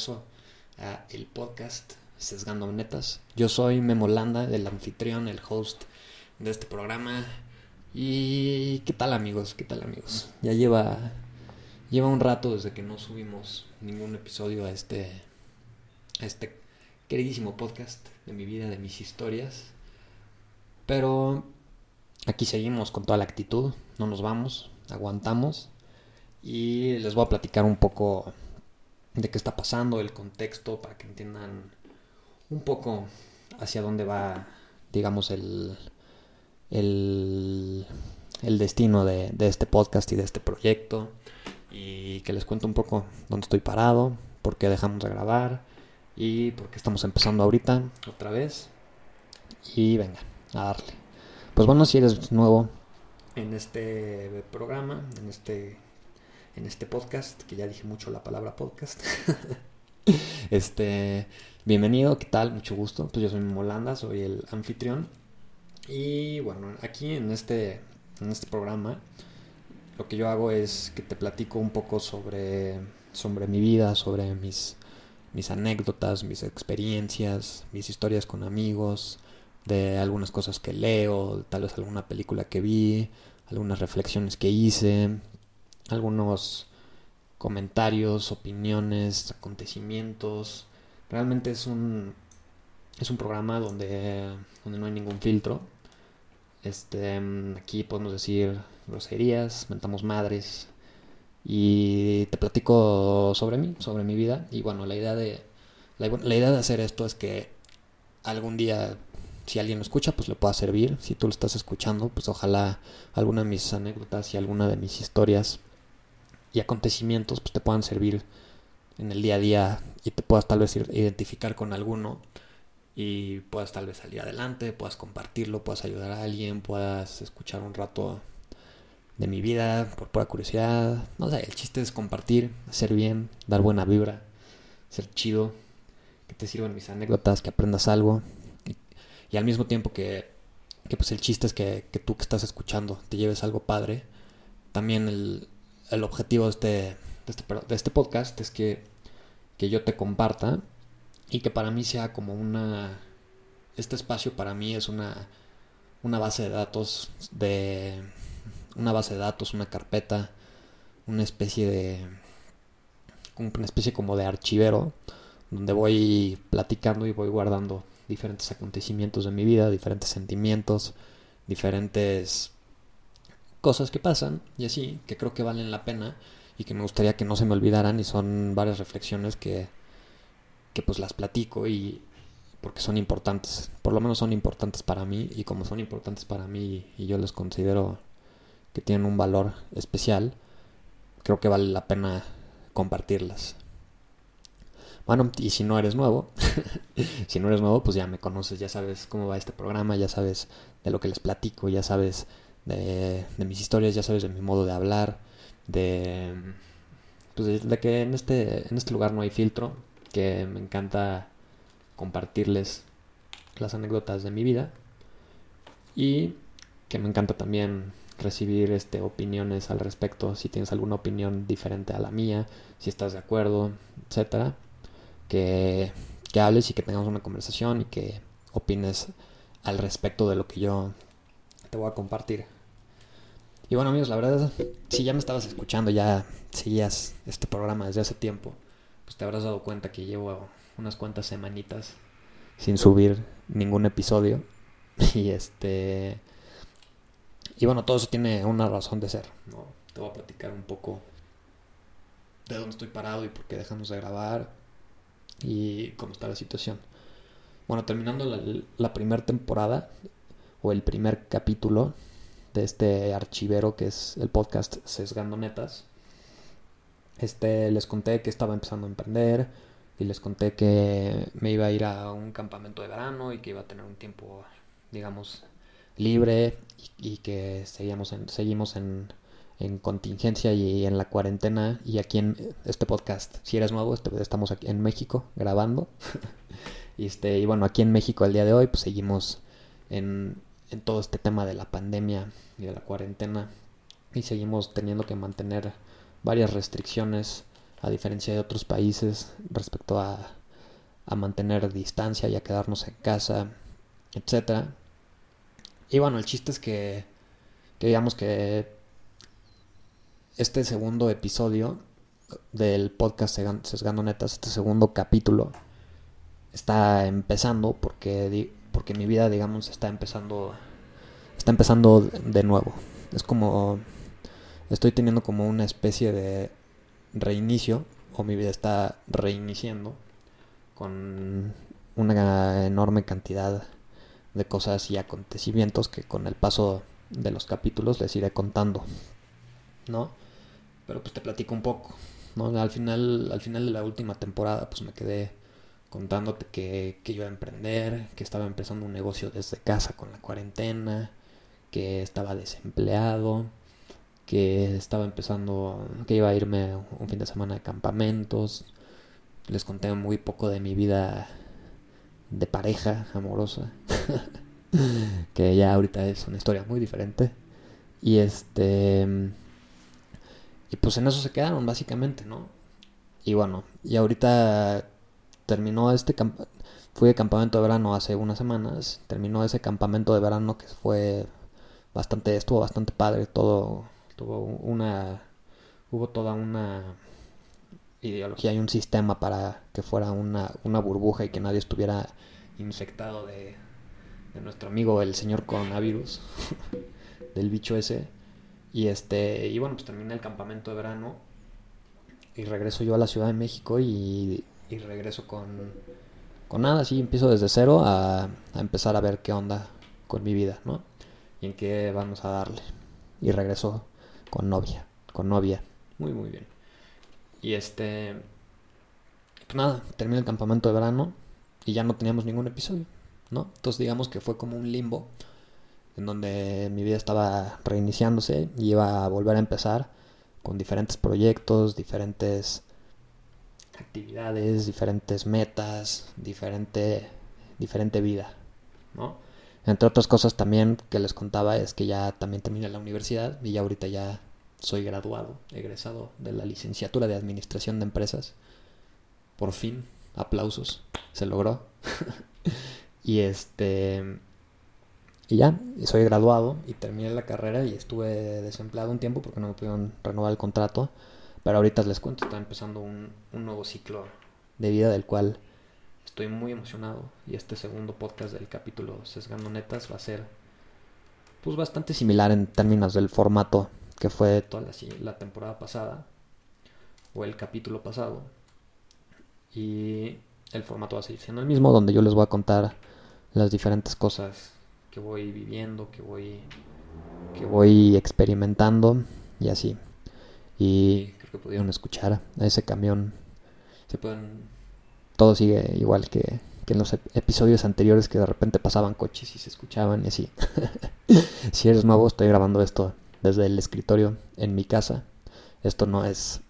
regreso a el podcast Sesgando Netas. Yo soy Memo Landa, el anfitrión, el host de este programa. Y ¿qué tal amigos? ¿Qué tal amigos? Ya lleva lleva un rato desde que no subimos ningún episodio a este a este queridísimo podcast de mi vida, de mis historias. Pero aquí seguimos con toda la actitud, no nos vamos, aguantamos y les voy a platicar un poco de qué está pasando, el contexto, para que entiendan un poco hacia dónde va, digamos, el, el, el destino de, de, este podcast y de este proyecto. Y que les cuento un poco dónde estoy parado, por qué dejamos de grabar y por qué estamos empezando ahorita otra vez. Y venga, a darle. Pues bueno, si eres nuevo en este programa, en este en este podcast, que ya dije mucho la palabra podcast. este, bienvenido, ¿qué tal? Mucho gusto. Pues yo soy Molanda, soy el anfitrión. Y bueno, aquí en este, en este programa, lo que yo hago es que te platico un poco sobre, sobre mi vida, sobre mis, mis anécdotas, mis experiencias, mis historias con amigos, de algunas cosas que leo, tal vez alguna película que vi, algunas reflexiones que hice, algunos comentarios, opiniones, acontecimientos. Realmente es un es un programa donde donde no hay ningún filtro. Este, aquí podemos decir groserías, mentamos madres y te platico sobre mí, sobre mi vida y bueno, la idea de la, idea de hacer esto es que algún día si alguien lo escucha, pues le pueda servir. Si tú lo estás escuchando, pues ojalá alguna de mis anécdotas y alguna de mis historias y acontecimientos pues te puedan servir en el día a día y te puedas tal vez identificar con alguno y puedas tal vez salir adelante, puedas compartirlo, puedas ayudar a alguien, puedas escuchar un rato de mi vida por pura curiosidad. No sé, el chiste es compartir, hacer bien, dar buena vibra, ser chido, que te sirvan mis anécdotas, que aprendas algo y, al mismo tiempo que, que, pues el chiste es que, que tú que estás escuchando te lleves algo padre. También el, el objetivo de este, de este, de este podcast es que, que, yo te comparta y que para mí sea como una... Este espacio para mí es una, una base de datos de... Una base de datos, una carpeta, una especie de... Una especie como de archivero donde voy platicando y voy guardando diferentes acontecimientos de mi vida, diferentes sentimientos, diferentes cosas que pasan y así, que creo que valen la pena y que me gustaría que no se me olvidaran y son varias reflexiones que, que pues las platico y porque son importantes, por lo menos son importantes para mí y como son importantes para mí y yo les considero que tienen un valor especial, creo que vale la pena compartirlas. Bueno, y si no eres nuevo, si no eres nuevo, pues ya me conoces, ya sabes cómo va este programa, ya sabes de lo que les platico, ya sabes de, mis historias, ya sabes, de mi modo de hablar, de, pues de, que en este, en este lugar no hay filtro, que me encanta compartirles las anécdotas de mi vida y que me encanta también recibir este, opiniones al respecto, si tienes alguna opinión diferente a la mía, si estás de acuerdo, etcétera, que, que hables y que tengamos una conversación y que opines al respecto de lo que yo te voy a compartir. Y bueno amigos, la verdad, si ya me estabas escuchando, ya seguías este programa desde hace tiempo, pues te habrás dado cuenta que llevo unas cuantas semanitas sin subir ningún episodio. Y este... Y bueno, todo eso tiene una razón de ser. Te voy a platicar un poco de dónde estoy parado y por qué dejamos de grabar y cómo está la situación. Bueno, terminando la primera temporada, o el primer capítulo de este archivero que es el podcast Sesgando Netas. Este, les conté que estaba empezando a emprender y les conté que me iba a ir a un campamento de verano y que iba a tener un tiempo, digamos, libre y, que seguimos en, seguimos en, en, contingencia y en la cuarentena y aquí en este podcast, si eres nuevo, este, estamos aquí en México grabando. y, este, y bueno, aquí en México el día de hoy pues seguimos en, en todo este tema de la pandemia y de la cuarentena y seguimos teniendo que mantener varias restricciones a diferencia de otros países respecto a, a mantener distancia y a quedarnos en casa, etc. Y bueno, el chiste es que, que digamos que este segundo episodio del podcast Sesgando Netas, este segundo capítulo, está empezando porque, porque mi vida, digamos, está empezando, está empezando de nuevo. Es como, estoy teniendo como una especie de reinicio, o mi vida está reiniciando con una enorme cantidad de cosas y acontecimientos que con el paso de los capítulos les iré contando, ¿no? Pero pues te platico un poco, ¿no? Al final, al final de la última temporada pues me quedé contándote que, que iba a emprender, que estaba empezando un negocio desde casa con la cuarentena, que estaba desempleado, que estaba empezando, que iba a irme un fin de semana de campamentos. Les conté muy poco de mi vida de pareja amorosa, que ya ahorita es una historia muy diferente. Y este... Y pues en eso se quedaron básicamente, ¿no? Y bueno, y ahorita terminó este fui de campamento de verano hace unas semanas, terminó ese campamento de verano que fue bastante, estuvo bastante padre, todo, tuvo una, hubo toda una ideología y un sistema para que fuera una, una burbuja y que nadie estuviera infectado de, de nuestro amigo el señor coronavirus, del bicho ese. Y este, y bueno, pues terminé el campamento de verano y regreso yo a la Ciudad de México y y regreso con, con nada, así empiezo desde cero a, a, empezar a ver qué onda con mi vida, ¿no? Y en qué vamos a darle. Y regreso con novia, con novia, muy, muy bien. Y este, pues nada, terminé el campamento de verano y ya no teníamos ningún episodio, ¿no? Entonces digamos que fue como un limbo en donde mi vida estaba reiniciándose y iba a volver a empezar con diferentes proyectos, diferentes actividades, diferentes metas, diferente, diferente vida, ¿no? Entre otras cosas también que les contaba es que ya también terminé la universidad y ya ahorita ya soy graduado, egresado de la licenciatura de Administración de Empresas. Por fin, aplausos, se logró. y este y ya, soy graduado y terminé la carrera y estuve desempleado un tiempo porque no me pudieron renovar el contrato. Pero ahorita les cuento, está empezando un, nuevo ciclo de vida del cual estoy muy emocionado. Y este segundo podcast del capítulo Sesgando Netas va a ser pues bastante similar en términos del formato que fue toda la, la temporada pasada o el capítulo pasado. Y el formato va a seguir siendo el mismo, donde yo les voy a contar las diferentes cosas que voy viviendo, que voy, que voy experimentando y así. Y que pudieron escuchar a ese camión. Se pueden... Todo sigue igual que, que en los episodios anteriores que de repente pasaban coches y se escuchaban y así. si eres nuevo, estoy grabando esto desde el escritorio en mi casa. Esto no es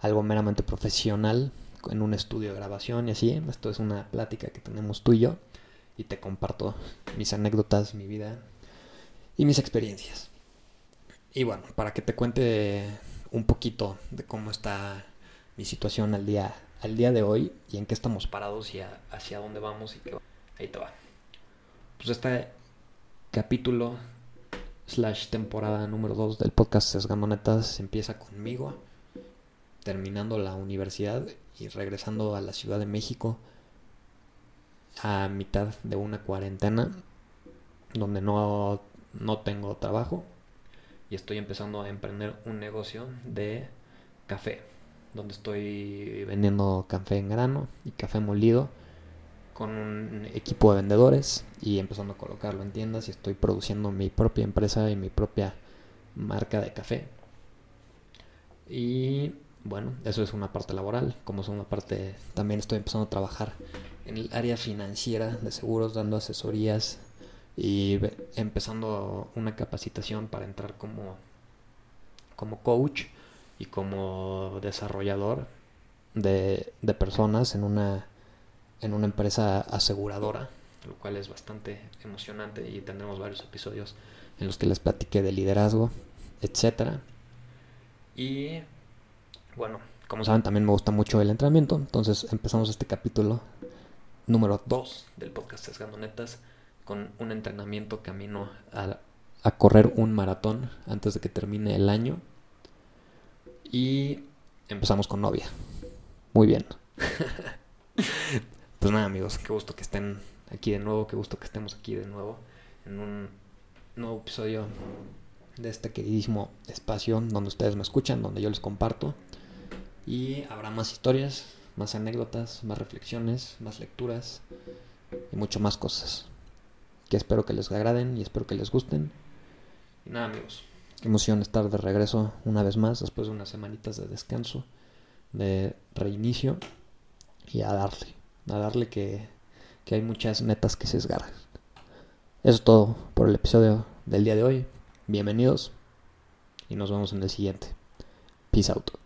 algo meramente profesional en un estudio de grabación y así. Esto es una plática que tenemos tú y yo y te comparto mis anécdotas, mi vida y mis experiencias. Y bueno, para que te cuente un poquito de cómo está mi situación al día, al día de hoy y en qué estamos parados y hacia dónde vamos y qué Ahí te va. Pues este capítulo slash temporada número 2 del podcast Sesgando Netas empieza conmigo terminando la universidad y regresando a la Ciudad de México a mitad de una cuarentena donde no, no tengo trabajo y estoy empezando a emprender un negocio de café, donde estoy vendiendo café en grano y café molido con un equipo de vendedores y empezando a colocarlo en tiendas y estoy produciendo mi propia empresa y mi propia marca de café. Y bueno, eso es una parte laboral. Como es una parte, también estoy empezando a trabajar en el área financiera de seguros, dando asesorías y empezando una capacitación para entrar como, como coach y como desarrollador de, de personas en una, en una empresa aseguradora, lo cual es bastante emocionante y tendremos varios episodios en los que les platiqué de liderazgo, etcétera. Y bueno, como saben, también me gusta mucho el entrenamiento. Entonces empezamos este capítulo número 2 del podcast Sesgando Netas con un entrenamiento camino a, a correr un maratón antes de que termine el año. Y empezamos con novia. Muy bien. pues nada amigos, qué gusto que estén aquí de nuevo, qué gusto que estemos aquí de nuevo en un nuevo episodio de este queridísimo espacio donde ustedes me escuchan, donde yo les comparto. Y habrá más historias, más anécdotas, más reflexiones, más lecturas y mucho más cosas. Que espero que les agraden y espero que les gusten. Y nada amigos, qué emoción estar de regreso una vez más después de unas semanitas de descanso, de reinicio y a darle, a darle que, que hay muchas metas que se esgarran. Eso es todo por el episodio del día de hoy. Bienvenidos y nos vemos en el siguiente. Peace out.